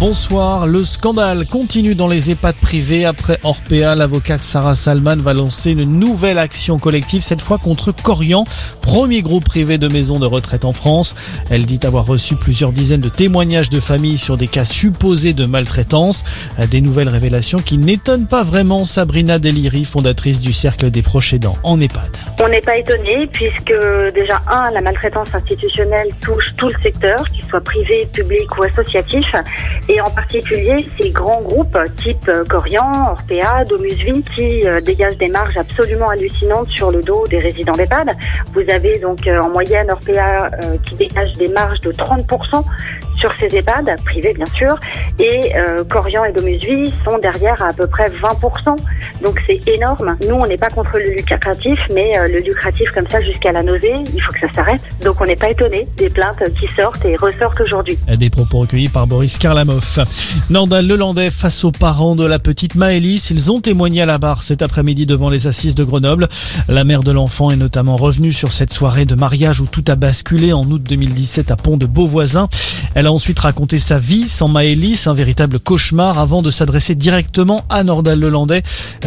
Bonsoir. Le scandale continue dans les EHPAD privés. Après Orpea, l'avocate Sarah Salman va lancer une nouvelle action collective, cette fois contre Corian, premier groupe privé de maisons de retraite en France. Elle dit avoir reçu plusieurs dizaines de témoignages de familles sur des cas supposés de maltraitance. Des nouvelles révélations qui n'étonnent pas vraiment Sabrina Deliri, fondatrice du Cercle des proches en EHPAD. On n'est pas étonné puisque déjà, un, la maltraitance institutionnelle touche tout le secteur, qu'il soit privé, public ou associatif et en particulier ces grands groupes type euh, Corian, Orpea, Domusvie qui euh, dégagent des marges absolument hallucinantes sur le dos des résidents d'EHPAD. Vous avez donc euh, en moyenne Orpea qui dégage des marges de 30% sur ces EHPAD, privés bien sûr, et Corian et Domusvie sont derrière à, à peu près 20%. Donc c'est énorme. Nous, on n'est pas contre le lucratif, mais le lucratif comme ça jusqu'à la nausée, il faut que ça s'arrête. Donc on n'est pas étonné des plaintes qui sortent et ressortent aujourd'hui. Des propos recueillis par Boris Karlamov. Nordal Lelandais face aux parents de la petite Maëlys. Ils ont témoigné à la barre cet après-midi devant les assises de Grenoble. La mère de l'enfant est notamment revenue sur cette soirée de mariage où tout a basculé en août 2017 à Pont de Beauvoisin. Elle a ensuite raconté sa vie sans Maëlys, un véritable cauchemar avant de s'adresser directement à Nordal Lelandais.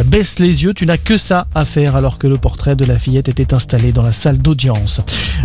Baisse les yeux, tu n'as que ça à faire alors que le portrait de la fillette était installé dans la salle d'audience.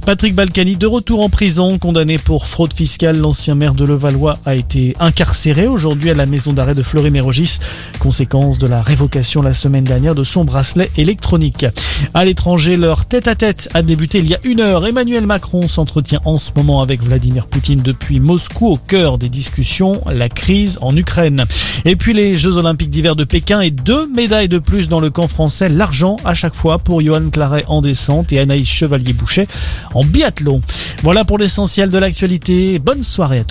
Patrick Balkany de retour en prison, condamné pour fraude fiscale, l'ancien maire de Levallois a été incarcéré aujourd'hui à la maison d'arrêt de Fleury-Mérogis, conséquence de la révocation la semaine dernière de son bracelet électronique. À l'étranger, leur tête-à-tête a débuté il y a une heure. Emmanuel Macron s'entretient en ce moment avec Vladimir Poutine depuis Moscou au cœur des discussions, la crise en Ukraine. Et puis les Jeux Olympiques d'hiver de Pékin et deux médailles de plus dans le camp français, l'argent à chaque fois pour Johan Claret en descente et Anaïs Chevalier-Boucher en biathlon. Voilà pour l'essentiel de l'actualité. Bonne soirée à tous.